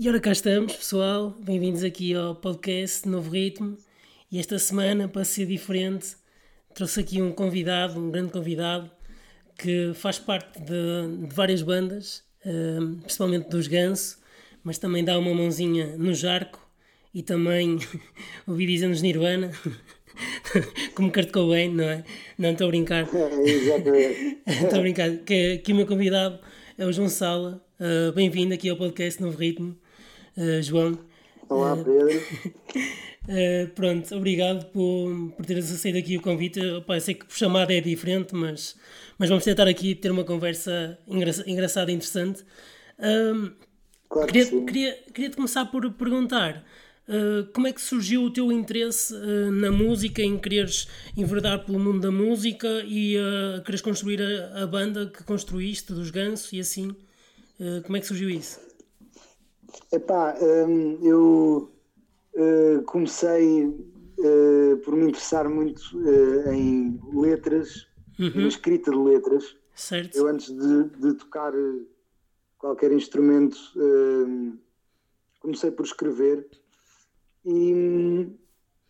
E ora cá estamos, pessoal. Bem-vindos aqui ao podcast Novo Ritmo. E esta semana, para ser diferente, trouxe aqui um convidado, um grande convidado, que faz parte de, de várias bandas, uh, principalmente dos Ganso, mas também dá uma mãozinha no Jarco e também ouvi dizer nos Nirvana. como Kurt Cobain, não é? Não, estou a brincar. Exatamente. Estou a brincar. Que, que o meu convidado é o João Sala. Uh, Bem-vindo aqui ao podcast Novo Ritmo, uh, João. Olá, Pedro. Uh, pronto, obrigado por, por teres aceito aqui o convite. Opa, sei que por chamada é diferente, mas, mas vamos tentar aqui ter uma conversa engra engraçada e interessante. claro queria, que queria, queria te começar por perguntar uh, como é que surgiu o teu interesse uh, na música, em quereres enverdar pelo mundo da música e uh, quereres construir a, a, banda que construíste dos Ganso e assim. como é que surgiu isso? Epá, um, eu uh, comecei uh, por me interessar muito uh, em letras, Uhum. na escrita de letras. Certo. Eu antes de, de tocar qualquer instrumento comecei por escrever e,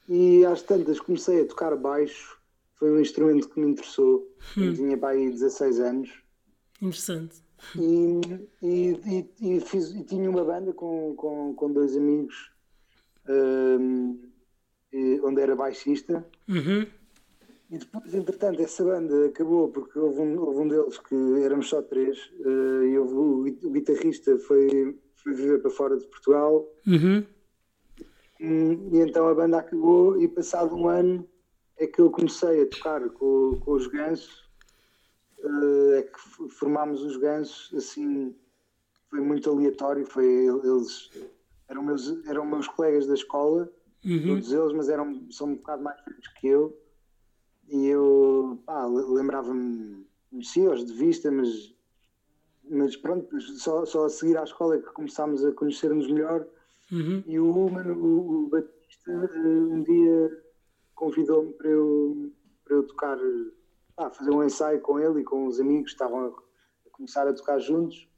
e às tantas comecei a tocar baixo. Foi um instrumento que me interessou. Eu tinha para aí 16 anos. Interessante. E, e, e, e fiz, e tinha uma banda com, com, com dois amigos um, onde era baixista Uhum. e depois entretanto essa banda acabou porque houve um, houve um deles que éramos só três uh, e houve, o, o guitarrista foi, foi viver para fora de Portugal Uhum. e, e então a banda acabou e passado um ano é que eu comecei a tocar com, com os gansos é que formámos os gansos assim foi muito aleatório foi eles eram meus eram meus colegas da escola Uhum. todos eles mas eram são um bocado mais velhos que eu e eu lembrava-me conhecia-os de vista mas mas pronto só, só a seguir à escola é que começámos a conhecer-nos melhor Uhum. e o Human, o, o Batista, um dia convidou-me para eu, para eu tocar, ah, fazer um ensaio com ele e com os amigos que estavam a, a começar a tocar juntos.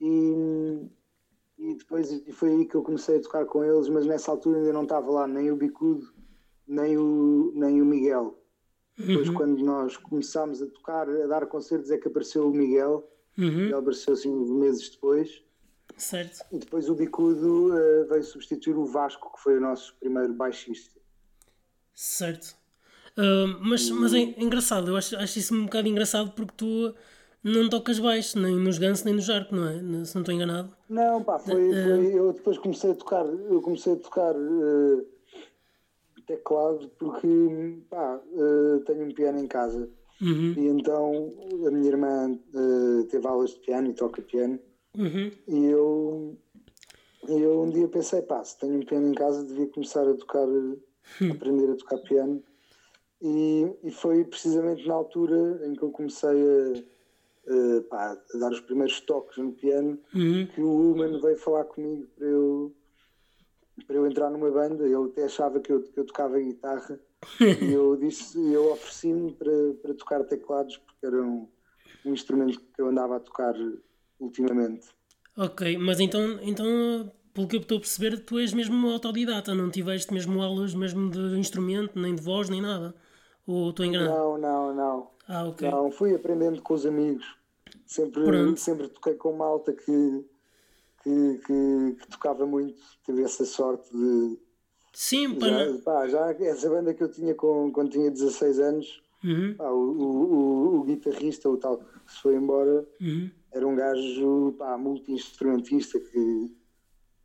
E, e depois e foi aí que eu comecei a tocar com eles, mas nessa altura ainda não estava lá nem o Bicudo, nem o, nem o Miguel. Depois, Uhum. quando nós começámos a tocar, a dar concertos, é que apareceu o Miguel. Uhum. Ele apareceu assim meses depois. Certo. E depois o Bicudo eh, veio substituir o Vasco, que foi o nosso primeiro baixista. Certo. Ah, mas, mas é engraçado, eu acho, acho isso um bocado engraçado porque tu não tocas baixo, nem nos Guns nem no Jarco, não é? Se não estou enganado. Não, pá, foi, foi- eu depois comecei a tocar, eu comecei a tocar eh, teclado porque pá, eh, tenho um piano em casa. Uhum. E então a minha irmã eh, teve aulas de piano e toca piano. Uhum. E eu, e eu um dia pensei, pá, se tenho um piano em casa, devia começar a tocar, a aprender a tocar piano. E, e foi precisamente na altura em que eu comecei a, a, pá, a dar os primeiros toques no piano Uhum. que o Human veio falar comigo para eu, para eu entrar numa banda. Ele até achava que eu, que eu tocava guitarra. e eu disse, eu ofereci-me para, para tocar teclados porque era um, um instrumento que eu andava a tocar ultimamente. Ok, mas então, então, pelo que eu estou a perceber, tu és mesmo autodidata, não tiveste mesmo aulas mesmo de instrumento, nem de voz, nem nada. Ou estou enganado? Não, não, não. Ah, ok. Não, fui aprendendo com os amigos. Sempre, Pronto. sempre toquei com malta que, que, que, que tocava muito. Tive essa sorte de. Sim, pá, Já, pá, já essa banda que eu tinha com, quando tinha 16 anos, Uhum. pá, o, o, o, o guitarrista, o tal que se foi embora, Uhum. era um gajo multi-instrumentista que,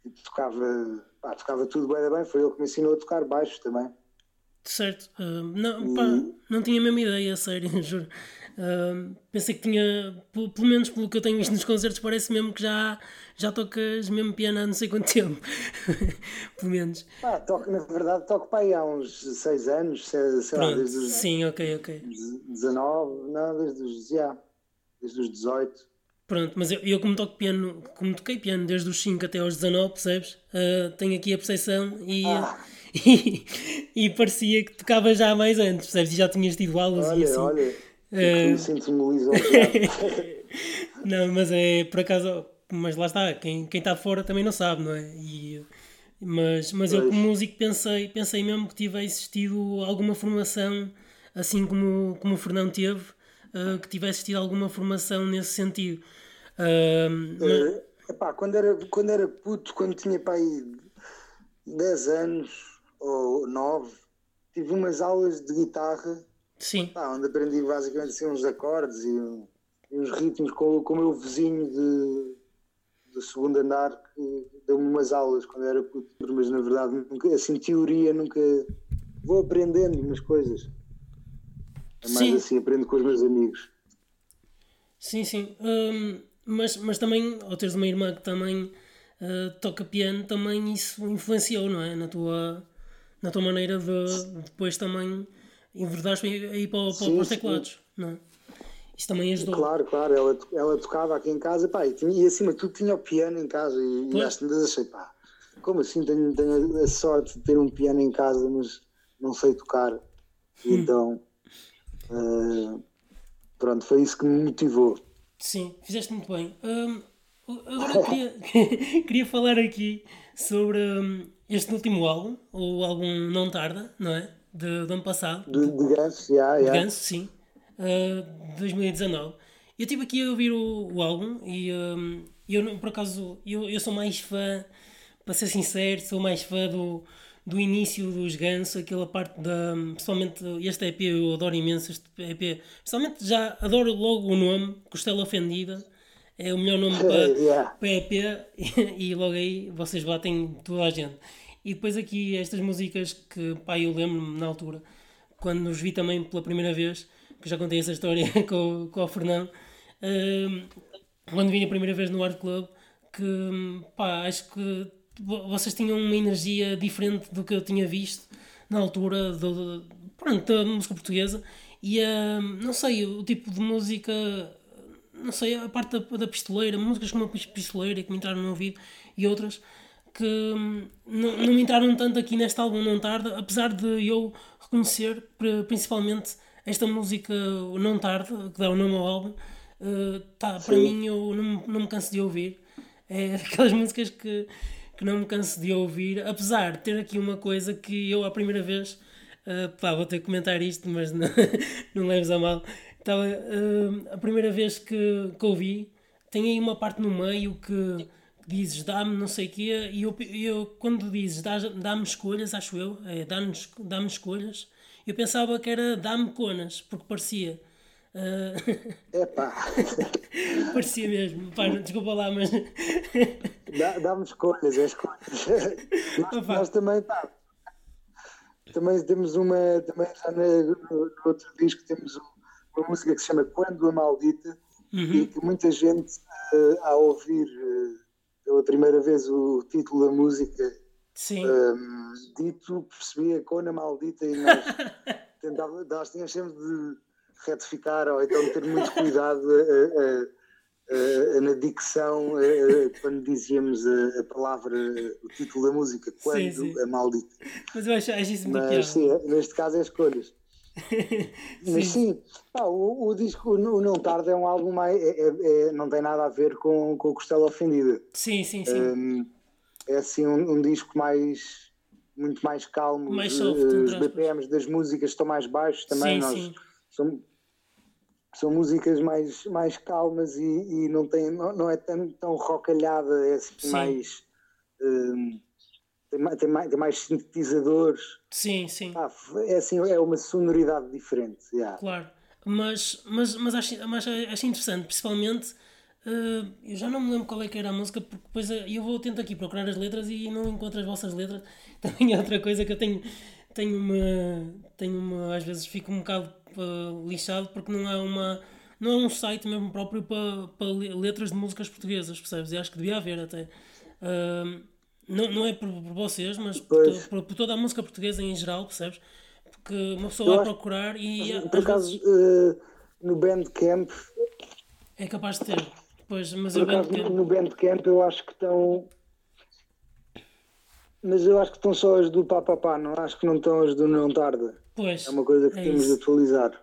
que tocava, pá, tocava tudo bem, bem. Foi ele que me ensinou a tocar baixo também. Certo. Ah, não, pá, não tinha a mesma ideia, a sério, juro. Ah, pensei que tinha, pelo, pelo menos pelo que eu tenho visto nos concertos, parece mesmo que já, já tocas mesmo piano há não sei quanto tempo. pelo menos. Pá, toco, na verdade, toco para aí há uns 6 anos, sei, sei lá, desde os Sim, ok, ok. 19, não, desde os, já, desde os 18. Pronto, mas eu, eu como toco piano, como toquei piano desde os 5 até aos 19, percebes? Ah, tenho aqui a percepção e, Ah. E, e parecia que tocava já há mais antes, percebes? E já tinhas tido aulas e Olha, assim. olha, Eh, uh... sinto-me lisonjeado. Não, mas é por acaso, mas lá está, quem, quem está fora também não sabe, não é? E, mas, mas eu como músico pensei, pensei mesmo que tivesse existido alguma formação, assim como, como o Fernão teve, uh, que tivesse tido alguma formação nesse sentido. Uh, mas... epá, quando, era, quando era puto, quando tinha pai 10 anos ou 9, tive umas aulas de guitarra Sim. Pá, onde aprendi basicamente assim, uns acordes e, e uns ritmos com, com o meu vizinho de, do segundo andar que deu-me umas aulas quando era puto, mas na verdade nunca, assim teoria nunca vou aprendendo umas coisas. É mais sim. assim, aprendo com os meus amigos. Sim, sim. Um, mas, mas também, ao teres uma irmã que também uh, toca piano, também isso influenciou, não é? Na tua, na tua maneira de depois também enverdaste aí para, para, sim, para os teclados, sim. não é? Isso também ajudou. Claro, claro, ela, ela tocava aqui em casa pá, e, tinha, e acima de tudo tinha o piano em casa e, e às tantas achei, pá, como assim tenho, tenho a sorte de ter um piano em casa, mas não sei tocar. Hum. Então, uh, pronto, foi isso que me motivou. Sim, fizeste muito bem. Um, agora queria, queria falar aqui sobre um, este último álbum, o álbum Não Tarda, não é? De, do ano passado. De, de Ganso, yeah, yeah. De Ganso, sim uh, 2019. Eu estive aqui a ouvir o, o álbum e um, eu, por acaso, eu, eu sou mais fã, para ser sincero, sou mais fã do, do início dos Ganso, aquela parte da. Pessoalmente, este EP eu adoro imenso. Este EP, pessoalmente, já adoro logo o nome, Costela Ofendida. É o melhor nome para, yeah. para EP e, e logo aí vocês batem toda a gente. E depois aqui estas músicas que pá, eu lembro-me na altura, quando os vi também pela primeira vez, que já contei essa história com, com o Fernando, uh, quando vim a primeira vez no Art Club, que pá, acho que vocês tinham uma energia diferente do que eu tinha visto na altura do, pronto, da música portuguesa e uh, não sei, o tipo de música não sei, a parte da, da pistoleira, músicas como a pistoleira que me entraram no ouvido e outras que hum, não, não me entraram tanto aqui neste álbum não tarda, apesar de eu reconhecer principalmente esta música Não Tarde, que dá o nome ao álbum, uh, tá, para mim eu não, não me canso de ouvir. É aquelas músicas que, que não me canso de ouvir, apesar de ter aqui uma coisa que eu a primeira vez, uh, pá, vou ter que comentar isto, mas não, não leves a mal. Então, uh, a primeira vez que, que ouvi, tem aí uma parte no meio que dizes dá-me não sei o quê, e eu, eu quando dizes dá-me escolhas, acho eu, é dá-me dá escolhas, eu pensava que era Dame Conas, porque parecia. Uh... Epá! parecia mesmo. Pá, desculpa lá, mas. Dá-me escolhas, é escolhas. nós, nós também, pá, também temos uma. Também já no, no outro disco temos uma música que se chama Quando a Maldita uhum. e que muita gente, uh, ao ouvir uh, pela primeira vez o título da música Sim. Um, dito, percebia Cona maldita e nós, tentava, nós tínhamos sempre de retificar ou então ter muito cuidado na dicção quando dizíamos a, a, palavra, o título da música, quando sim, sim. a maldita. Mas eu acho, acho isso muito Mas sim, neste caso é escolhas. Mas sim, ah, o, o, disco o Não Tarde é um álbum mais. É, é, é, não tem nada a ver com, com o Costela Ofendida. Sim, sim, sim. Um, é assim um, um, disco mais muito mais calmo. Mais soft, uh, os BPMs das músicas estão mais baixos também. Sim, Nós, sim. São, são músicas mais, mais calmas e, e não, tem, não, não é tão, tão rocalhada, é assim sim. mais. Um, mais, tem, mais, tem mais sintetizadores. Sim, sim. Ah, é assim, é uma sonoridade diferente. Yeah. Claro, mas, mas, mas, acho, mas acho interessante, principalmente Uh, eu já não me lembro qual é que era a música, porque depois uh, eu vou tento aqui procurar as letras e não encontro as vossas letras. Também é outra coisa que eu tenho, tenho uma. Tenho uma às vezes fico um bocado uh, lixado porque não é uma. Não é um site mesmo próprio para, para letras de músicas portuguesas, percebes? E acho que devia haver até. Não, não é por, por vocês, mas por, por, por, toda a música portuguesa em geral, percebes? Porque uma pessoa vai procurar e. Por acaso, vezes... no Bandcamp. É capaz de ter. Pois, mas Por acaso, Bandcamp... no Bandcamp eu acho que estão. Mas eu acho que estão só as do Papapá, não acho que não estão as do Não Tarda. Pois. É uma coisa que é temos isso. de atualizar.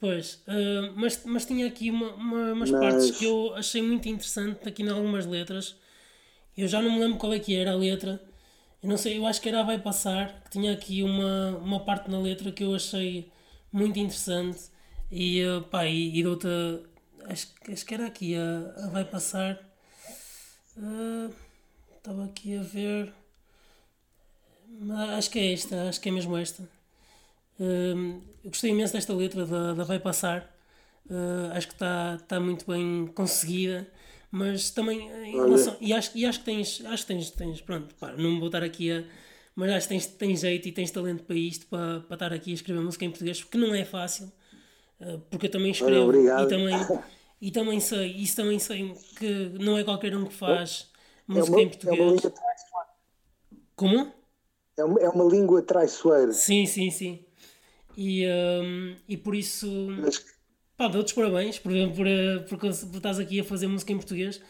Pois, uh, mas, mas tinha aqui uma, uma, umas mas... partes que eu achei muito interessante aqui em algumas letras. Eu já não me lembro qual é que era a letra. Eu não sei, eu acho que era Vai Passar, que tinha aqui uma, uma parte na letra que eu achei muito interessante. E, uh, pá, e, e outra, acho, acho que era aqui, a, a Vai Passar. Uh, estava aqui a ver. Acho que é esta, acho que é mesmo esta. Uh, eu gostei imenso desta letra da, da Vai Passar. Uh, acho que está tá muito bem conseguida. Mas também em relação, e, acho, e acho que tens, acho que tens, tens pronto, pá, não vou estar aqui a. Mas acho que tens, tens jeito e tens talento para isto, para, para estar aqui a escrever música em português, porque não é fácil. Uh, porque eu também escrevo Olha, e também, e também sei, isso também sei que não é qualquer um que faz é música uma, em português. É uma língua traiçoeira. Como? É uma, é uma língua traiçoeira. Sim, sim, sim. E, um, e por isso. Mas... Pá, dou-te parabéns por, por, por, por, estás aqui a fazer música em português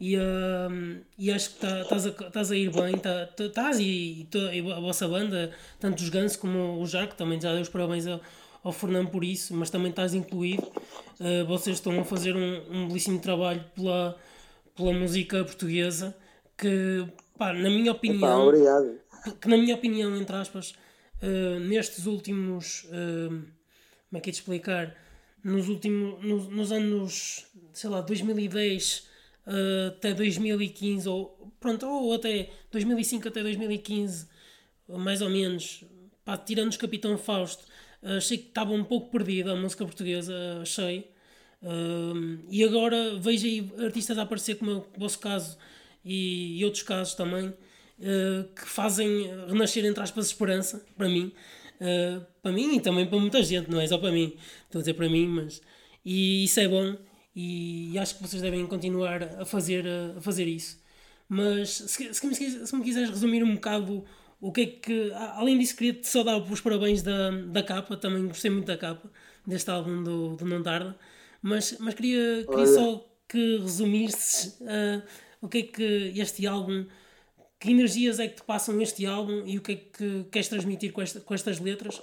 e, um, e acho que tá, estás tá, a, a ir bem. Estás tá, tá, e, e, a vossa banda, tanto os Ganso como o Jarco, também já dei os parabéns ao, ao Fernando por isso, mas também estás incluído. Uh, vocês estão a fazer um, um belíssimo trabalho pela, pela música portuguesa que, pá, na minha opinião. Obrigado. Que, na minha opinião, entre aspas uh, nestes últimos. Uh, como é que é de explicar? Nos últimos. Nos, nos anos. sei lá, 2010 uh, eh, até 2015, ou. pronto, ou até 2005 até 2015, mais ou menos. Pá, tirando os Capitão Fausto, achei que estava um pouco perdida a música portuguesa, achei. e agora vejo aí artistas a aparecer, como é o vosso caso e, e outros casos também, uh, que fazem renascer, entre aspas, esperança, para mim. Uh, para mim e também para muita gente, não é só para mim. Estou a dizer para mim, mas. E isso é bom e, acho que vocês devem continuar a fazer, a fazer isso. Mas se, se, me, se me quiseres resumir um bocado o que é que. Além disso, queria-te só dar os parabéns da, da capa, também gostei muito da capa deste álbum do, do Não Tarda. Mas, mas queria, queria só que resumisses uh, o que é que este álbum que energias é que te passam este álbum e o que é que queres transmitir com, esta, com estas letras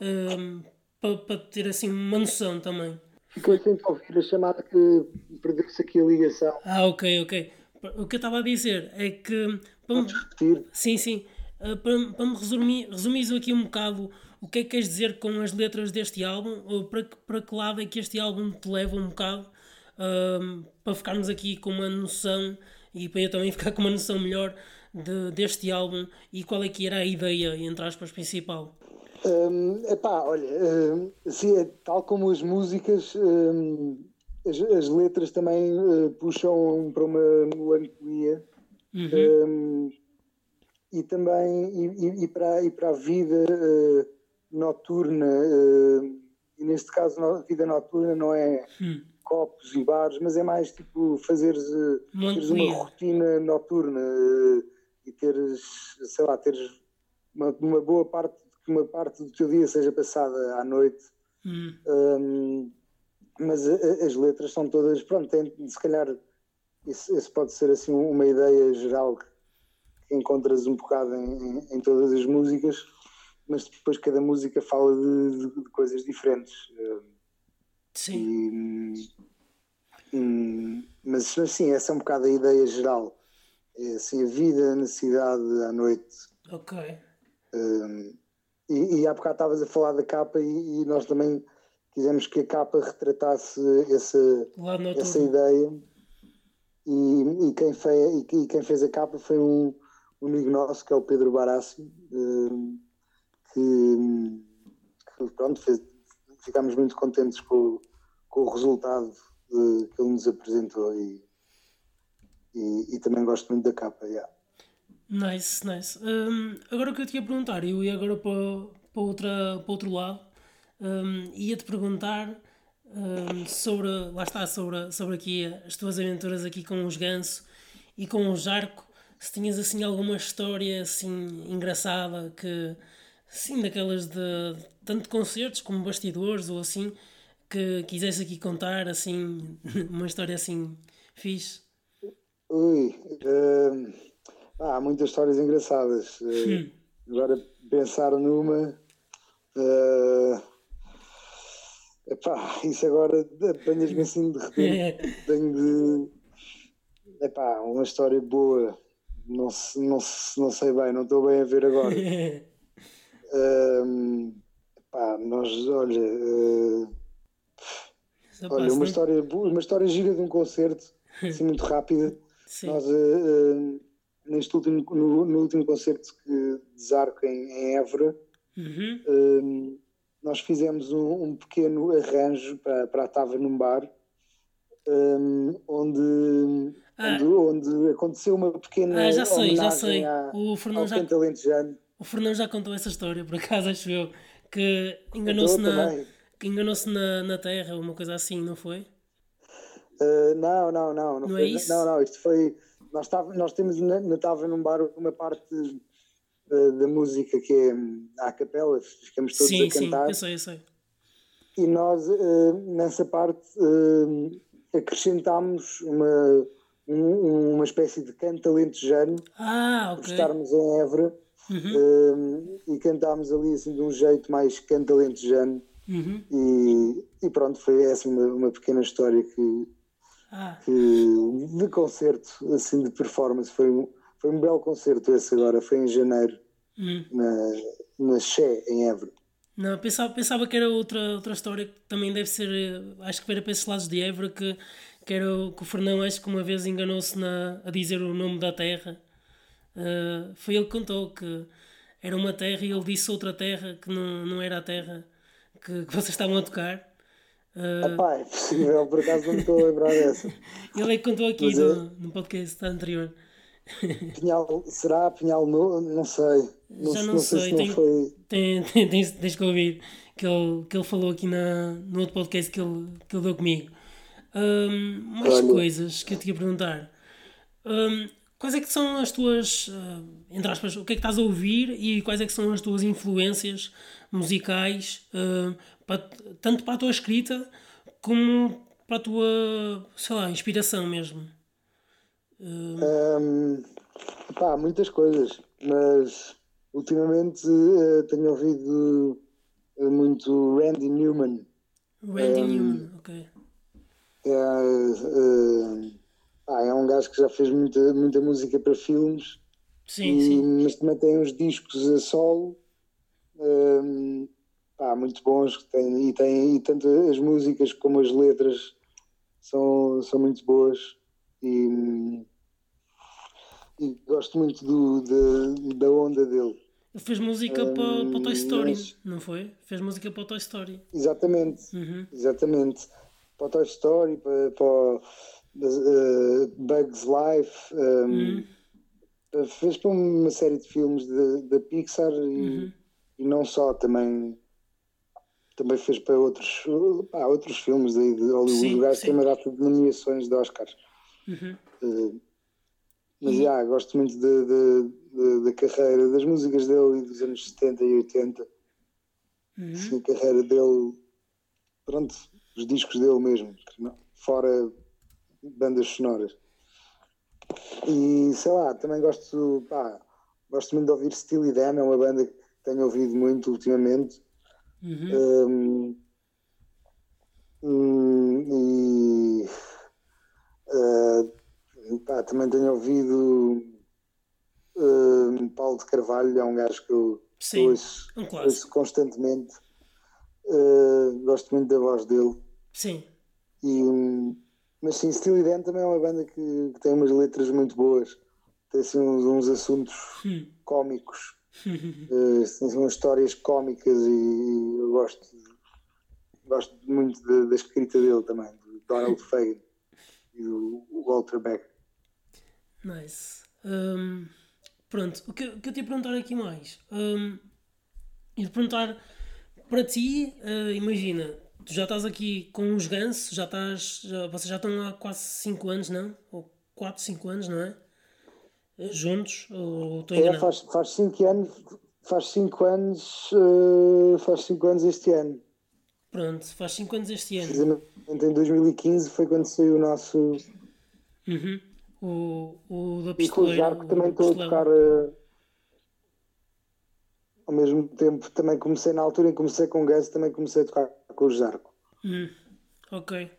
um, para, para ter assim uma noção também. Ficou sem ouvir a chamada que perdeu-se aqui a ligação. Ah, ok, ok. O que eu estava a dizer é que. Para me, repetir? Sim, sim. Uh, para, para me resumir, resumir aqui um bocado o que é que queres dizer com as letras deste álbum, ou para, para que lado é que este álbum te leva um bocado, uh, para ficarmos aqui com uma noção e para eu também ficar com uma noção melhor de, deste álbum e qual é que era a ideia, entre aspas, principal? Um, epá, olha, um, assim, é, tal como as músicas, um, as, as, letras também uh, puxam para uma melancolia uhum. Hum, e também e, e, para, e para a vida uh, noturna, uh, e neste caso a vida noturna não é uhum. copos e bares, mas é mais tipo fazeres, teres uma rotina noturna e teres, sei lá, teres uma, uma, boa parte, que uma parte do teu dia seja passada à noite. Hum. Um, mas as letras são todas, pronto, tem, se calhar isso, isso, pode ser assim uma ideia geral que, encontras um bocado em, em, em, todas as músicas, mas depois cada música fala de, de, de coisas diferentes. Sim. E, mas assim, essa é um bocado a ideia geral é assim, a vida, a necessidade à noite. Ok. Um, e, e há bocado estavas a falar da capa e, e, nós também quisemos que a capa retratasse essa, essa ideia. E, e, quem fez, e, quem fez a capa foi um, um amigo nosso, que é o Pedro Barassi, um, que, que, pronto, fez, ficámos muito contentes com, com o resultado de, que ele nos apresentou. E, e, e também gosto muito da capa. Yeah. Nice, nice. Um, agora o que eu te ia perguntar, eu ia agora para, para, outra, para outro lado, um, ia-te perguntar um, sobre, lá está, sobre, sobre aqui as tuas aventuras aqui com os Ganso e com o Jarco, se tinhas assim alguma história assim engraçada que, assim, daquelas de tanto concertos como bastidores ou assim, que quisesse aqui contar, assim, uma história assim fixe. Ui, uh, há muitas histórias engraçadas. Uh, agora pensar numa. Uh, Epá, isso agora apanhas-me assim de repente. Tenho de. Epá, uma história boa. Não, não, não sei bem, não estou bem a ver agora. um, epá, nós, olha. Uh, olha, uma história, uma história gira de um concerto, assim muito rápida. Sim. Nós, uh, neste último, no, no, último concerto que, de Zarco em, em Évora, uhum. um, nós fizemos um, um, pequeno arranjo para, para a Tava num bar, um, onde, ah. onde, onde, aconteceu uma pequena. Ah, já sei, já sei. À, o Fernando já, o Fernando já contou essa história, por acaso, acho eu, que enganou-se na, que enganou-se na, na Terra, uma coisa assim, não foi? Uh, não, não, não. Não, não é isso? Não, não, isto foi. Nós, tava, nós temos na, na Tava num bar uma parte uh, da música que é hum, à capela, ficamos todos sim, a cantar. Sim, eu sei, eu sei. E nós, uh, nessa parte, acrescentámos uma, um, uma espécie de canto alentejano ah, okay. por estarmos em Évora uhum. e cantámos ali assim de um jeito mais canto alentejano. Uhum. E, e, pronto, foi essa uma, uma pequena história que, ah. que de concerto, assim, de performance, foi um, foi um belo concerto esse agora, foi em janeiro, uhum. na, na Xé, em Évora. Não, pensava, pensava que era outra, outra história que também deve ser, eh, acho que era para esses lados de Évora, que, que era o, que o Fernão, acho que uma vez enganou-se a dizer o nome da terra. Uh, foi ele que contou que era uma terra e ele disse outra terra que não, não era a terra que, que vocês estavam a tocar. Uh... É possível, por acaso não me estou a lembrar dessa. ele é que contou aqui no, é... no podcast anterior. Pinhal, será Pinhal no, Não sei. Não, Já não, não sei. sei se tem, não foi... tem, tem, tens, tens que ouvir que ele, que ele falou aqui na, no outro podcast que ele, que ele deu comigo. Um, mais Olha. coisas que eu te ia perguntar. Um, quais é que são as tuas, uh, entre aspas, o que é que estás a ouvir e quais é que são as tuas influências musicais, uh, para, tanto para a tua escrita como para a tua, sei lá, inspiração mesmo? Um, pá, muitas coisas, mas ultimamente uh, tenho ouvido uh, muito Randy Newman. Randy um, Newman, ok. É, uh, é um gajo que já fez muita, muita música para filmes, sim, e, sim. mas também tem uns discos a solo. Um, pá, muito bons tem, e tem e tanto as músicas como as letras são, são muito boas e, e gosto muito do, de, da onda dele. Ele fez música um, para, para o Toy Story, mas... não foi? Fez música para o Toy Story. Exatamente, uhum. exatamente. Para o Toy Story, para, para uh, Bugs Life. Um, uhum. Fez para uma série de filmes da Pixar e, uhum. e, não só, também, também fez para outros, pá, outros filmes aí de Hollywood. Sim, o gajo tem uma data de nomeações de Oscars. Uhum. Uh, mas já, yeah, gosto muito da carreira, das músicas dele dos anos 70 e 80. Uhum. Sim, a carreira dele, pronto, os discos dele mesmo, fora bandas sonoras. E sei lá, também gosto, pá, gosto muito de ouvir Steely Dan, é uma banda que tenho ouvido muito ultimamente. Uhum. Um, e uh, Pá, também tenho ouvido uh, Paulo de Carvalho, é um gajo que eu Sim, ouço, um ouço constantemente. Uh, gosto muito da voz dele. Sim. E, mas sim, Steely Dan também é uma banda que, que, tem umas letras muito boas. Tem assim uns, uns assuntos hum. cómicos. Uh, umas histórias cómicas e, eu gosto, gosto muito da, da escrita dele também, do Donald Fagan e do Walter Beck. Nice. Um, pronto, o que, o que eu te ia perguntar aqui mais? Um, e de perguntar para ti, uh, imagina, tu já estás aqui com os gansos, já estás. Já, vocês já estão há quase 5 anos, não? Ou 4, 5 anos, não é? Eh, juntos? Ou estou É, faz 5 anos. Faz 5 anos. Uh, faz 5 anos este ano. Pronto, faz 5 anos este ano. Em 2015 foi quando saiu o nosso. Uhum o, o da pistoleira. E com o Jarco também estou a tocar uh, ao mesmo tempo. Também comecei na altura em que comecei com o Gus, também comecei a tocar com o Jarco. Hum, ok.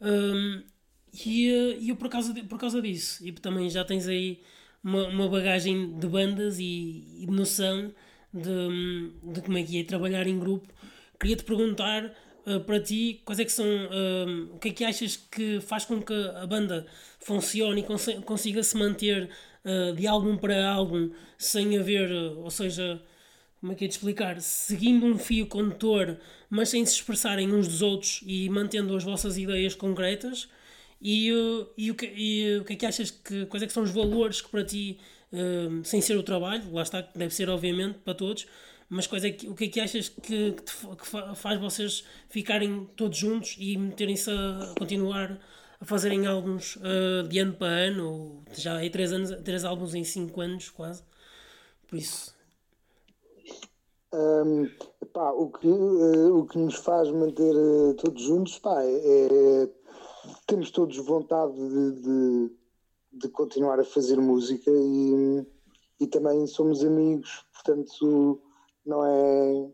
Um, e uh, eu por causa, de, por causa disso, e também já tens aí uma, uma bagagem de bandas e, e de noção de, de como é que é trabalhar em grupo, queria-te perguntar uh, para ti quais é que são uh, o que é que achas que faz com que a banda funcione e cons consiga se manter uh, de álbum para álbum sem haver, ou seja, como é que é de explicar? Seguindo um fio condutor, mas sem se expressarem uns dos outros e mantendo as vossas ideias concretas. E, e, o, que, e o que é que achas que. Quais é que são os valores que para ti, uh, sem ser o trabalho, lá está, deve ser obviamente para todos, mas quais é que, o que é que achas que, que, te, que faz vocês ficarem todos juntos e meterem-se a continuar a fazerem álbuns uh, de ano para ano? Já é três, anos, três álbuns em cinco anos, quase. Por isso. Um, pá, o, que, uh, o que nos faz manter uh, todos juntos pá, é, é, temos todos vontade de, de, de, continuar a fazer música e, e também somos amigos, portanto não é,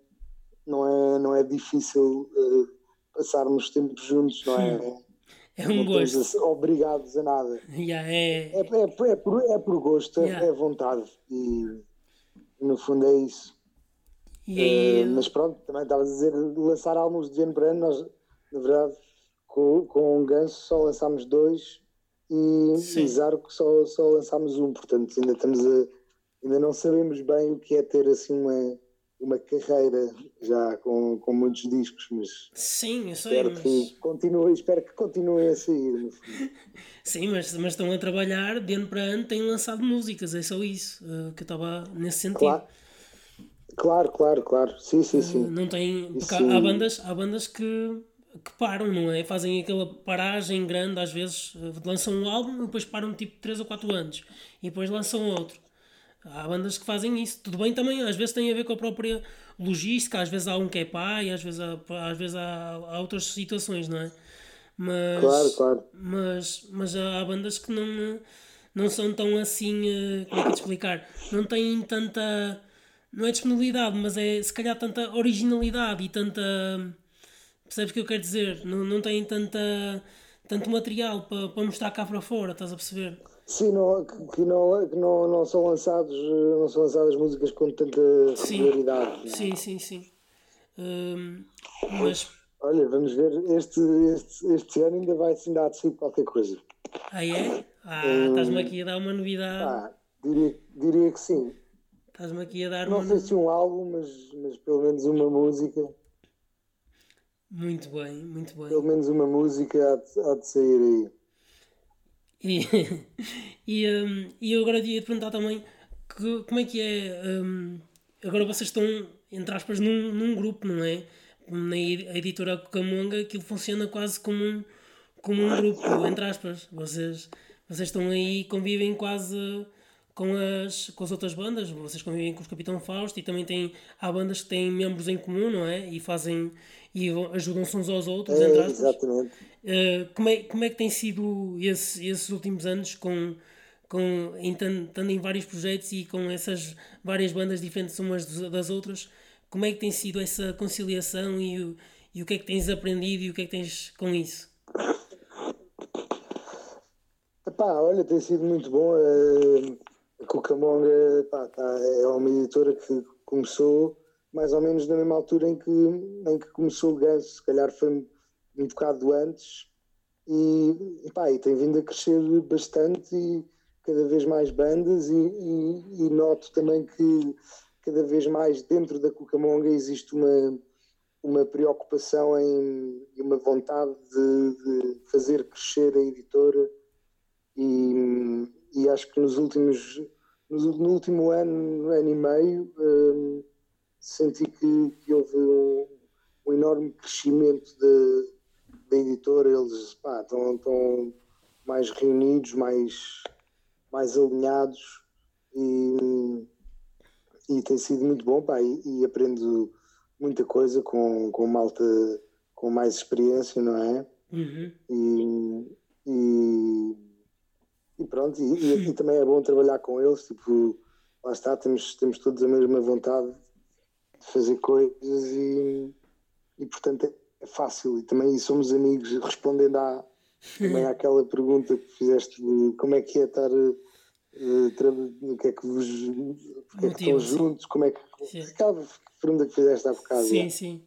não é, não é difícil uh, passarmos tempo juntos, não é? É um gosto. obrigados a nada. Yeah, é... É, é, é, por, é por gosto, é, yeah. é vontade. E no fundo é isso. Uh, mas pronto, também estavas a dizer lançar álbuns de ano para ano. Nós, na verdade, com, com o Ganso só lançámos dois e, e Zarco só, só lançámos um. Portanto, ainda estamos a. Ainda não sabemos bem o que é ter assim uma, uma carreira já com, com muitos discos, mas sim, sei, espero, mas... que continue, espero que continuem a sair. Sim, mas, mas estão a trabalhar de ano para ano, têm lançado músicas, é só isso uh, que eu estava nesse sentido. Claro. Claro, claro, claro. Sim, sim, sim. Não tem. Porque há, há, bandas, há bandas que, que param, não é? Fazem aquela paragem grande, às vezes eh, lançam um álbum e depois param tipo 3 ou 4 anos e depois lançam outro. Há bandas que fazem isso. Tudo bem também, às vezes tem a ver com a própria logística, às vezes há um que é pai, às vezes há, às vezes há, há outras situações, não é? Mas, claro, claro. Mas, mas há bandas que não, não são tão assim, eh, como é que é de explicar? Não têm tanta não é disponibilidade, mas é se calhar tanta originalidade e tanta. Percebes o que eu quero dizer? Não, não têm tanta, tanto material para, para mostrar cá para fora, estás a perceber? Sim, não, que, não, que não, não são lançados não são lançadas músicas com tanta regularidade. Sim, é? sim, sim, sim. Um, mas olha, vamos ver, este, este, este ano ainda vai ainda há de sair qualquer coisa. Ah é? Ah, um, estás-me aqui a dar uma novidade. Ah, diria, diria que sim. Estás-me aqui a dar Não uma... sei se um álbum, mas, mas pelo menos uma música. Muito bem, muito bem. Pelo menos uma música há de, há de sair aí. E, e, um, e eu agora ia te perguntar também que, como é que é. Um, agora vocês estão, entre aspas, num, num grupo, não é? Na editora Cucamonga, aquilo funciona quase como um, como um grupo, entre aspas. Vocês, vocês estão aí convivem quase com as, com as outras bandas, vocês convivem com os Capitão Fausto e também tem, há bandas que têm membros em comum, não é? E fazem e ajudam-se uns aos outros, é, Exatamente. Uh, como, é, como é que tem sido esse, esses últimos anos com, com, estando em vários projetos e com essas várias bandas diferentes umas das outras? Como é que tem sido essa conciliação e o, e o que é que tens aprendido e o que é que tens com isso? Epá, olha, tem sido muito bom. Uh a Cucamonga pá, tá, é uma editora que começou mais ou menos na mesma altura em que, em que começou o Ganso, se calhar foi um bocado antes, e, e, pá, e tem vindo a crescer bastante e cada vez mais bandas, e, e, e noto também que cada vez mais dentro da Cucamonga existe uma, uma preocupação em, e uma vontade de, de fazer crescer a editora. E, e acho que nos últimos no último ano, ano e meio, um, senti que, que houve um, um, enorme crescimento da editora. Eles pá, estão, estão mais reunidos, mais, mais alinhados e, e tem sido muito bom pá, e, e aprendo muita coisa com, com malta com mais experiência, não é? Uhum. E, e e pronto, e, e, e, também é bom trabalhar com eles, tipo, lá está, temos, temos todos a mesma vontade de fazer coisas e, e portanto é, é fácil e também somos amigos, respondendo à, também àquela pergunta que fizeste de como é que é estar. Uh, o que é que vos. Porque é que estão juntos? Como é que. Sim. Aquela pergunta que fizeste há bocado. Sim, é? sim.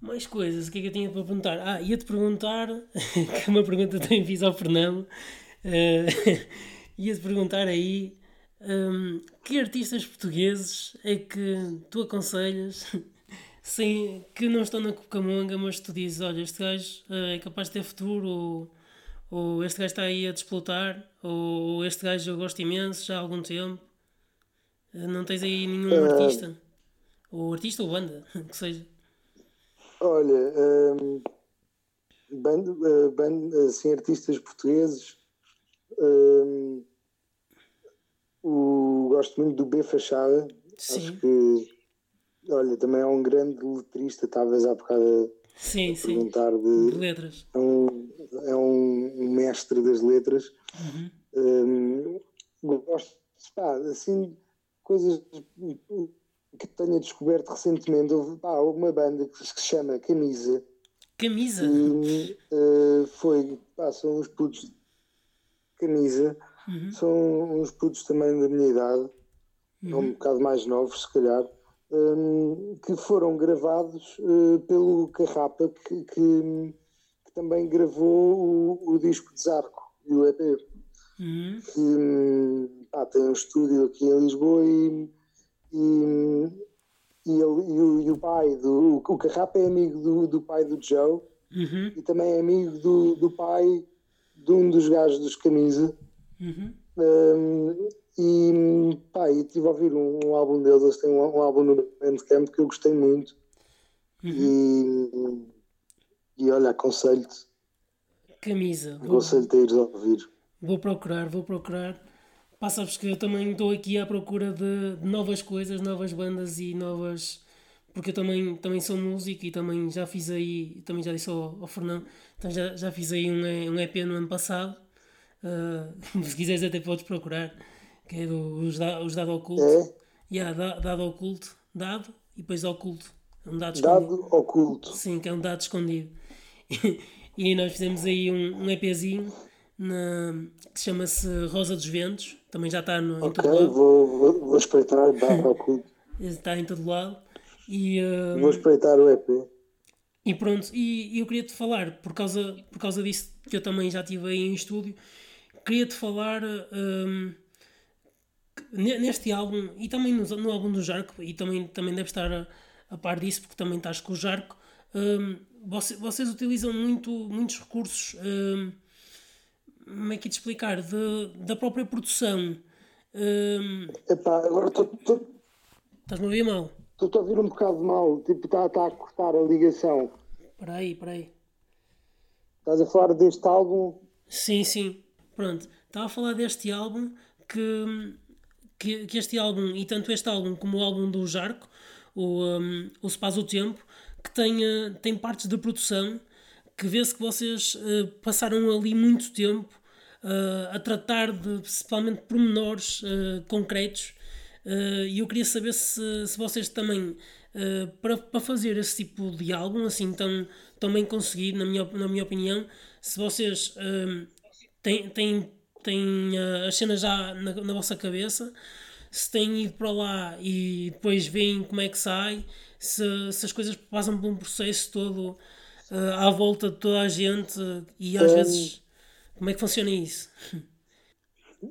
Mais coisas, o que é que eu tinha para perguntar? Ah, ia-te perguntar, que é uma pergunta também fiz ao Fernando, uh, ia-te perguntar aí um, que artistas portugueses é que tu aconselhas sem, que não estão na Cucamonga, mas tu dizes, olha, este gajo uh, é capaz de ter futuro, ou, ou este gajo está aí a desplotar, ou, ou este gajo eu gosto imenso já há algum tempo. Uh, não tens aí nenhum uh, artista? Ou artista ou banda, que seja. Olha, um, banda, banda, assim, artistas portugueses. Um, o, gosto muito do B Fachada. Sim. Acho que olha, também é um grande letrista, talvez há bocado sim, a sim. perguntar de, de letras. É um, é um mestre das letras. Uhum. Um, gosto, pá, assim, coisas que tenha descoberto recentemente. Houve pá, uma banda que se chama Camisa. Camisa? Que, uh, foi, pá, são uns putos Camisa Uhum. São uns putos também da minha idade, uhum. um bocado mais novos, se calhar, um, que foram gravados uh, pelo Carrapa, que, que, que, também gravou o, o disco de Zarco e o EP. Uhum. Que pá, tem um estúdio aqui em Lisboa e, e, e, ele, e, o, e o, pai do. O Carrapa é amigo do, do pai do Joe uhum. e também é amigo do, do pai de um dos gajos dos Camisa. Uhum. Um, e pá, e estive a ouvir um, um, álbum deles, eles têm um, um álbum no Bandcamp que eu gostei muito. Uhum. E, e olha, aconselho-te. Camisa. Aconselho-te a ires a ouvir. Vou procurar, vou procurar. Pá, sabes que eu também estou aqui à procura de, de, novas coisas, novas bandas e novas. Porque eu também, também sou músico e também já fiz aí, também já disse ao, ao Fernando, então já, já fiz aí um, um EP no ano passado Uh, se quiseres até podes procurar, que é do, os, da, os dado oculto. É? Yeah, dado oculto, dado e depois oculto. É um dado, dado oculto. Sim, que é um dado escondido. e nós fizemos aí um, um EPzinho na, que chama-se Rosa dos Ventos, também já está no, Ok, vou, vou, vou espreitar dado oculto. está em todo lado. E, uh, vou espreitar o EP. E pronto, e, e eu queria te falar, por causa, por causa disso que eu também já estive aí em estúdio, queria-te falar um, neste álbum e também no, no, álbum do Jarco, e também, também deve estar a, a par disso, porque também estás com o Jarco. Um, vocês, vocês utilizam muito, muitos recursos, um, como é que te explicar, de, da própria produção. Um, Epá, agora estou. Estás-me a ouvir mal? Estou a ouvir um bocado mal, tipo, está tá a cortar a ligação. Espera aí, espera aí. Estás a falar deste álbum? Sim, sim. Pronto, estava a falar deste álbum que, que, que, este álbum, e tanto este álbum como o álbum do Jarco, o, um, o Se Paz o Tempo, que tem, tem partes de produção que vê-se que vocês uh, passaram ali muito tempo uh, a tratar de principalmente pormenores uh, concretos e eu queria saber se, se vocês também para, para fazer esse tipo de álbum assim tão, tão bem conseguido na minha, na minha opinião se vocês tem, tem, tem uh, as cenas já na, na vossa cabeça, se têm ido para lá e depois veem como é que sai, se, se as coisas passam por um processo todo uh, à volta de toda a gente e às vezes como é que funciona isso?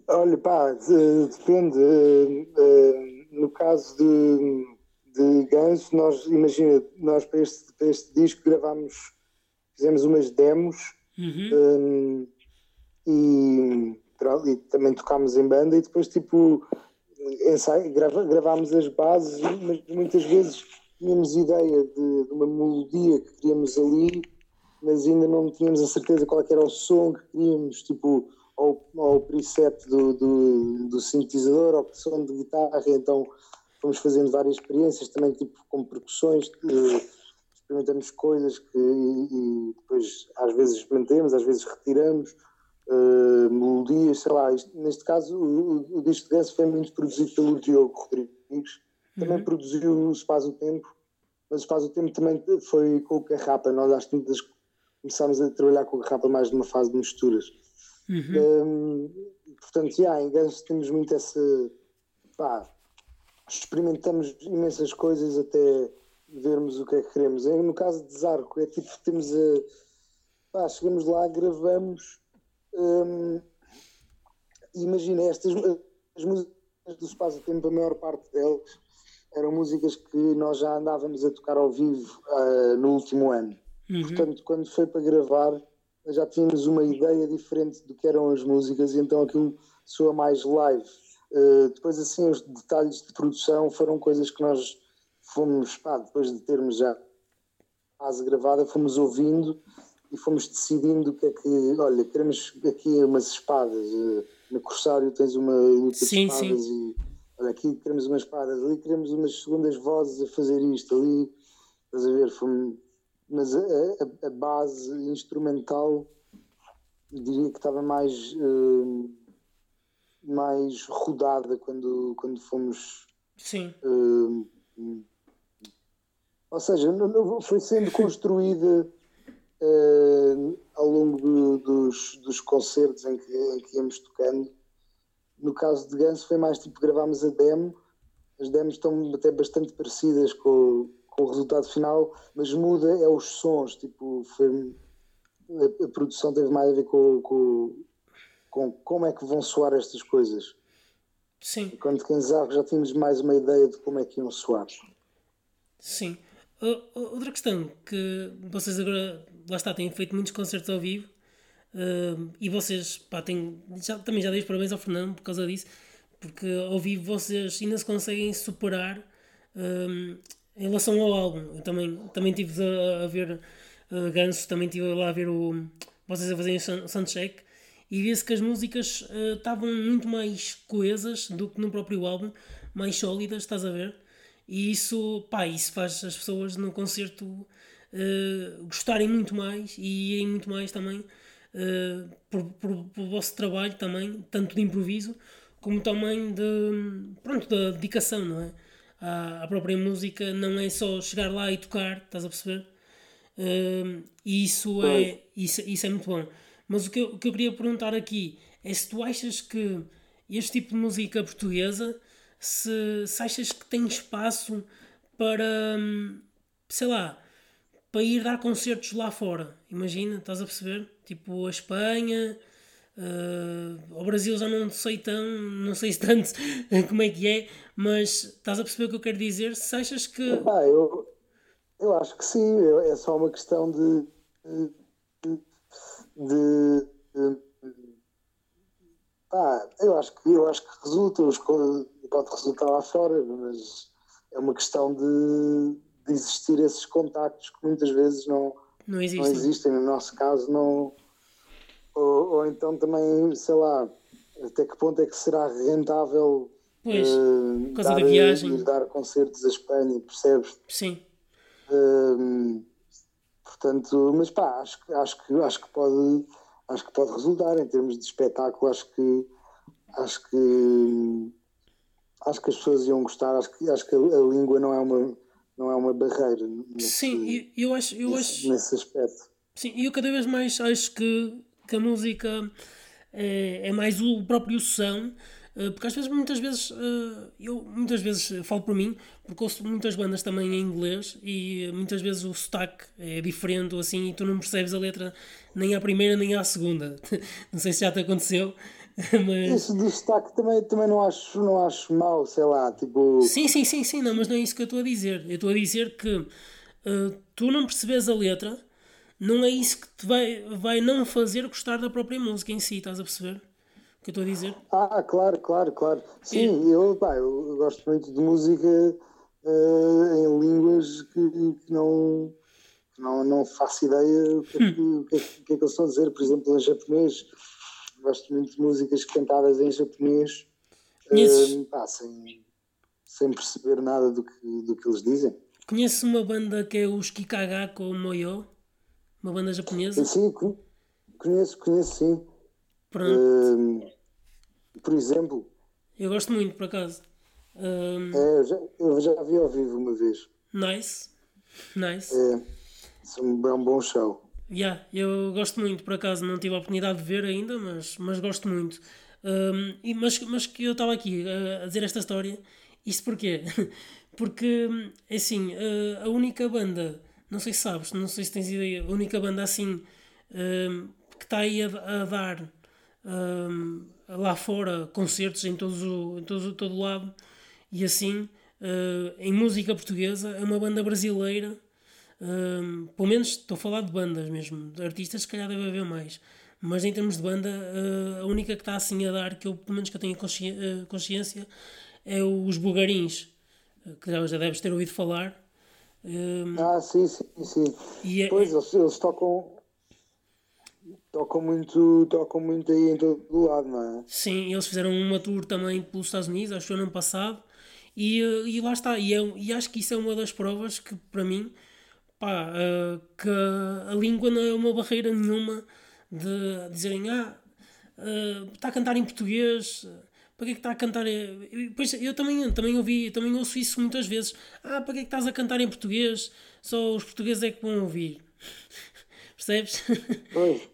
Olha, pá, depende. Uh, no caso de, de Ganso, nós, imagina, nós para este, para este disco gravámos, fizemos umas demos. Uhum. Um, e, e também tocámos em banda e depois tipo ensaio, grava, gravámos as bases, mas muitas vezes tínhamos ideia de, de, uma melodia que queríamos ali, mas ainda não tínhamos a certeza qual era o som que queríamos, tipo, ou, ou o preset do, do, do sintetizador, ou o som de guitarra, então fomos fazendo várias experiências também, tipo, com percussões, que, experimentamos coisas que e, e depois às vezes mantemos, às vezes retiramos, uh, melodias, sei lá. Isto, neste caso, o, o disco de Ganso foi muito produzido pelo Diogo Rodrigues, também uhum. produziu o Espaço do Tempo mas o tempo também foi com o Carrapa. Nós às tantas começámos a trabalhar com o Carrapa mais numa fase de misturas. Uhum. Um, portanto, yeah, em Guns temos muito essa. Pá, experimentamos imensas coisas até vermos o que é que queremos. No caso de Zarco, é tipo, temos a. Pá, chegamos lá, gravamos. Um, imagina, estas as músicas do Espaço Tempo, a maior parte delas eram músicas que nós já andávamos a tocar ao vivo uh, no último ano. Uhum. Portanto, quando foi para gravar, já tínhamos uma ideia diferente do que eram as músicas e então aquilo soa mais live. Uh, depois, assim, os detalhes de produção foram coisas que nós fomos, pá, depois de termos já a fase gravada, fomos ouvindo e fomos decidindo o que é que, olha, queremos aqui umas espadas. Uh, no Corsário tens uma luta sim, de espadas sim. e olha, aqui queremos umas espadas, ali queremos umas segundas vozes a fazer isto, ali estás a ver, fomos, mas a, a, base instrumental diria que estava mais uh, mais rodada quando, quando fomos sim uh, ou seja, foi sendo construída uh, ao longo do, dos, dos concertos em que, em que íamos tocando. No caso de Ganso foi mais tipo gravámos a demo, as demos estão até bastante parecidas com, com o resultado final, mas muda é os sons, tipo, foi, a, a produção teve mais a ver com, com, com, como é que vão soar estas coisas. Sim. Quando Kenzarro já tínhamos mais uma ideia de como é que iam soar. Sim. Outra questão que vocês agora, lá está, têm feito muitos concertos ao vivo uh, e vocês, pá, têm, já, também já dei os parabéns ao Fernando por causa disso, porque ao vivo vocês ainda se conseguem superar uh, em relação ao álbum. Eu também, também tive a, a ver uh, Ganso, também estive lá a ver o, vocês a fazerem soundcheck e vê-se que as músicas estavam muito mais coesas do que no próprio álbum, mais sólidas, estás a ver? E isso, pá, isso faz as pessoas no concerto uh, gostarem muito mais e irem muito mais também uh, por, por, por vosso trabalho também, tanto de improviso como também de, pronto, da dedicação, não é? À, à própria música não é só chegar lá e tocar, estás a perceber? E isso é, isso, isso é muito bom. Mas o que, eu, o que eu queria perguntar aqui é se tu achas que este tipo de música portuguesa se, se achas que tem espaço para, hum, sei lá, para ir dar concertos lá fora. Imagina, estás a perceber? Tipo a Espanha, uh, ao Brasil já não sei tão, não sei tanto como é que é, mas estás a perceber o que eu quero dizer? Se achas que. Ah, eu, eu acho que sim, é só uma questão de, de, de, de ah, eu acho que eu acho que resulta, pode resultar lá fora, mas é uma questão de, de existir esses contactos que muitas vezes não, não, existem. não existem. No nosso caso, não. Ou, ou, então também, sei lá, até que ponto é que será rentável pois, uh, por causa dar, da viagem. ir dar concertos à Espanha, percebes? Sim. Uh, portanto, mas pá, acho, acho, que, acho que pode acho que pode resultar em termos de espetáculo, acho que acho que acho que as pessoas iam gostar, acho que, acho que a, a língua não é uma não é uma barreira nesse, sim, eu, acho, eu nesse, acho nesse aspecto. Sim, e eu cada vez mais acho que, a música é, é mais o próprio som eh, porque às vezes, muitas vezes, eh, eu muitas vezes falo por mim, porque ouço muitas bandas também em inglês e muitas vezes o sotaque é diferente ou assim e tu não percebes a letra nem à primeira nem à segunda. Não sei se já te aconteceu. Mas... Isso do sotaque também, também não, acho, não acho mal, sei lá, tipo. Sim, sim, sim, sim, não, mas não é isso que eu estou a dizer. Eu estou a dizer que uh, tu não percebes a letra, não é isso que te vai, vai não fazer gostar da própria música em si, estás a perceber? que eu estou a dizer? Ah, claro, claro, claro. Sim, e... eu, pá, eu gosto muito de música uh, em línguas que, que, não, não, não faço ideia o que, é que, hum. que, é que, é que eles estão a dizer. Por exemplo, em japonês, gosto muito de músicas cantadas em japonês, uh, pá, sem, sem perceber nada do que, do que eles dizem. Conheces uma banda que é os Kikagako Moyo? Uma banda japonesa? Sim, conheço, conheço sim. Pronto. Uh, por exemplo. Eu gosto muito, por acaso. Um, é, eu, já, eu já vi ao vivo uma vez. Nice. Nice. É, é um bom show. Yeah, eu gosto muito, por acaso não tive a oportunidade de ver ainda, mas, mas gosto muito. Um, e, mas, mas que eu estava aqui a, a, dizer esta história, isto porquê? Porque, é assim, a, a única banda, não sei se sabes, não sei se tens ideia, a única banda assim um, que está aí a, a dar um, lá fora concertos em, todos o, em todo, todo lado e assim, uh, em música portuguesa, é uma banda brasileira um, pelo menos estou a falar de bandas mesmo, de artistas se calhar deve haver mais. Mas em termos de banda, uh, a única que está assim a dar, que eu, pelo menos que eu tenho uh, consciência, é os Bugarins, que já, já deves ter ouvido falar. Um, ah, sim, sim, sim. E é, pois, eles, eles tocam, tocam muito, tocam muito aí em todo o lado, não é? Sim, eles fizeram uma tour também pelos Estados Unidos, acho que ano passado, e, e lá está. E, é, e acho que isso é uma das provas que, para mim, pá, uh, que a língua não é uma barreira nenhuma de dizerem ah, uh, está a cantar em português, para que é que está a cantar? Pois eu também, também ouvi, também ouço isso muitas vezes. Ah, para que é que estás a cantar em português? Só os portugueses é que vão ouvir. Percebes?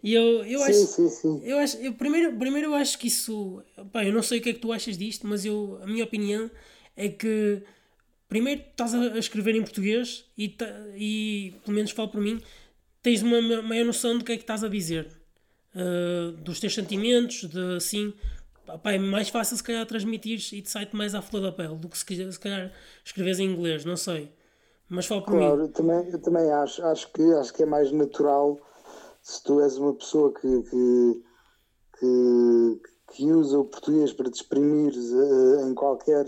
e eu, eu sim, acho, sim, sim. eu acho, eu, primeiro, primeiro eu acho que isso, pá, eu não sei o que é que tu achas disto, mas eu, a minha opinião é que primeiro estás a escrever em português e, e pelo menos falo por mim, tens uma maior noção do que é que estás a dizer, uh, dos teus sentimentos, de assim. Pá, é mais fácil se calhar transmitir e te sai-te mais à flor da pele do que se, se calhar escreves em inglês, não sei. Mas falo por claro, mim. Eu também, eu também acho, acho, que, acho que é mais natural se tu és uma pessoa que, que, que, que usa o português para te exprimir uh, em qualquer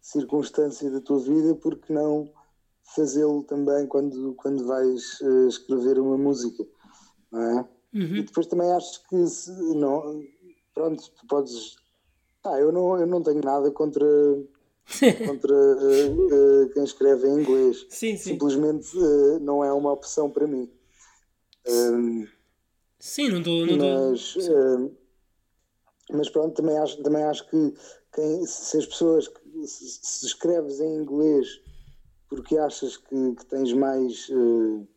circunstância da tua vida, porque não fazê-lo também quando, quando vais uh, escrever uma música, não é? Uhum. E depois também acho que se, não, pronto, tu podes. Ah, eu não, eu não tenho nada contra, contra uh, uh, quem escreve em inglês. Sim, sim. Simplesmente não é uma opção para mim. Um, sim, não estou. Mas, mas pronto, também acho, também acho que quem, se as pessoas se, se escreves em inglês porque achas que, que tens mais uh,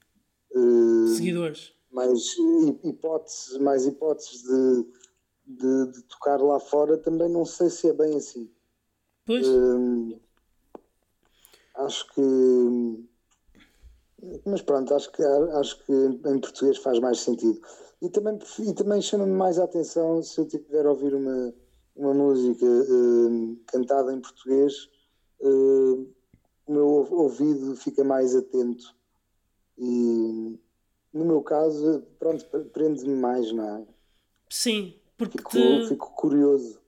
uh, seguidores, mais hipóteses, mais hipóteses de, de, de, tocar lá fora, também não sei se é bem assim. Pois. Uh, acho que. Mas pronto, acho que, acho que em português faz mais sentido. E também, e também chama-me mais a atenção se eu tiver a ouvir uma uma música uh, cantada em português, uh, o meu ouvido fica mais atento. E no meu caso, pronto, prende-me mais, não é? Sim, porque fico, te... fico curioso.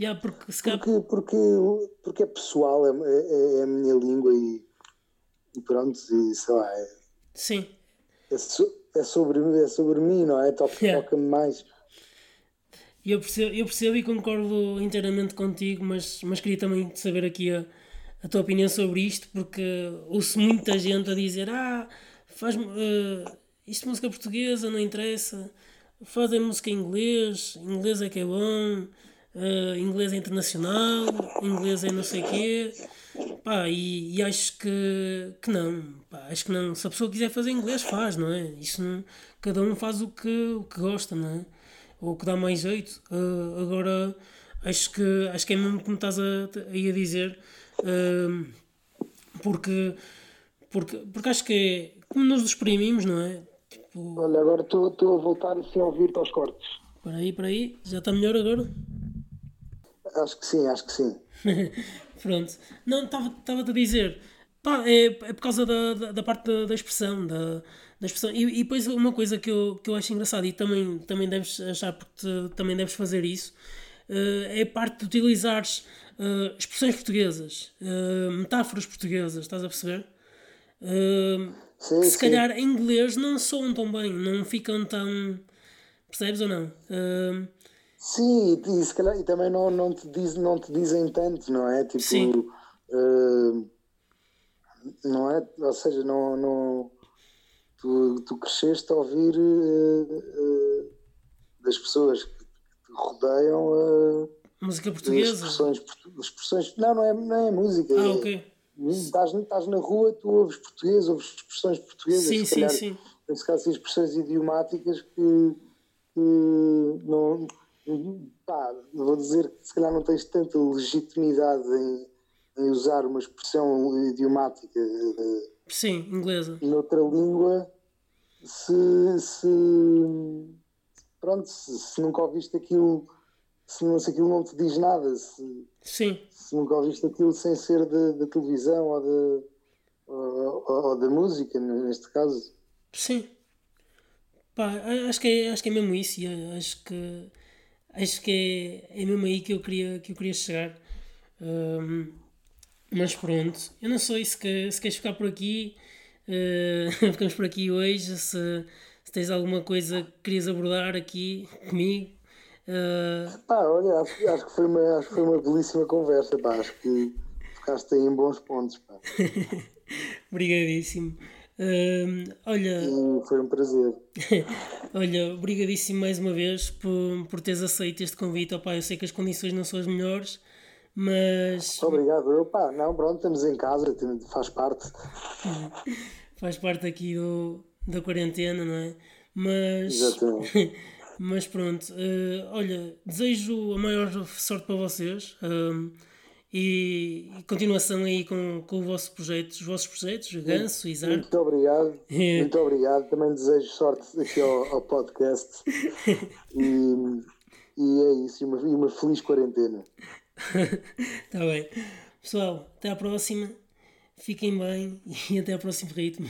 Yeah, porque, se porque, porque, porque é pessoal, é, é, é a minha língua e, e, pronto, e sei lá. É, Sim. É, so, é, sobre, é sobre mim, não é? Toca-me yeah. mais. E eu percebo, eu percebo e concordo inteiramente contigo, mas, mas queria também saber aqui a, a tua opinião sobre isto, porque ouço muita gente a dizer: Ah, faz uh, isto música portuguesa, não interessa, fazem música em inglês, inglês é que é bom, uh, inglês é internacional, inglês é não sei o quê. Pá, e, e, acho que, que não, pá, acho que não. Se a pessoa quiser fazer inglês, faz, não é? Isso não, cada um faz o que, o que gosta, não é? ou que dá mais jeito. Uh, agora acho que acho que é mesmo como estás a, a, a dizer, uh, porque, porque, porque acho que é como nos exprimimos, não é? Olha, agora estou a voltar sem ouvir-te aos cortes. Espera aí, espera aí, já está melhor agora? Acho que sim, acho que sim. Pronto. Não, estava-te a dizer, pá, é, é por causa da, da, da parte da, da expressão, da, da expressão. E, e depois uma coisa que eu, que eu acho engraçado e também, também deves achar porque também deves fazer isso uh, é a parte de utilizares uh, expressões portuguesas, uh, metáforas portuguesas, estás a perceber? Sim, se sim. calhar em inglês não soam tão bem, não ficam tão. Percebes ou não? Sim, e, se calhar, e também não, não, te diz, não te dizem tanto, não é? Tipo, sim. não é? Ou seja, não, não, tu, tu cresceste a ouvir uh, uh, das pessoas que te rodeiam uh, música portuguesa expressões, expressões não, não é, não é música ah, é, ok Estás, estás na rua, tu ouves português, ouves expressões portuguesas. Sim, sim, calhar, sim. Nesse caso, expressões idiomáticas que, que não. Pá, vou dizer que se calhar não tens tanta legitimidade em, em usar uma expressão idiomática. Eh, sim, inglesa. Noutra língua, se. se pronto, se, se nunca ouviste aquilo se, não, se aquilo não te diz nada, se, Sim. se nunca ouviste aquilo sem ser da televisão ou, de, ou, ou, da música, neste caso. Sim. Pá, acho que é, acho que é mesmo isso, acho que acho que é, é mesmo aí que eu queria, que eu queria chegar. Um, mas pronto, eu não sei se, que, se queres ficar por aqui. Uh, ficamos por aqui hoje. Se, se tens alguma coisa que querias abordar aqui comigo, Uh... Pá, olha, acho, acho, que foi uma, acho que foi uma belíssima conversa, pá. Acho que ficaste aí em bons pontos, pá. Obrigadíssimo. Uh, olha. foi um prazer. olha, obrigadíssimo mais uma vez por, por teres aceito este convite. Opa, eu sei que as condições não são as melhores, mas. Obrigado, eu, pá, não, pronto, estamos em casa, faz parte. faz parte aqui do, da quarentena, não é? Mas. Exatamente. Mas pronto, uh, olha, desejo a maior sorte para vocês um, e, e, continuação aí com, com o vosso projeto, os vossos projetos, Ganso, Isar. Muito obrigado, muito obrigado. Também desejo sorte aqui ao, ao podcast e, e, é isso, e uma, e uma feliz quarentena. Está bem. Pessoal, até à próxima. Fiquem bem e até ao próximo ritmo.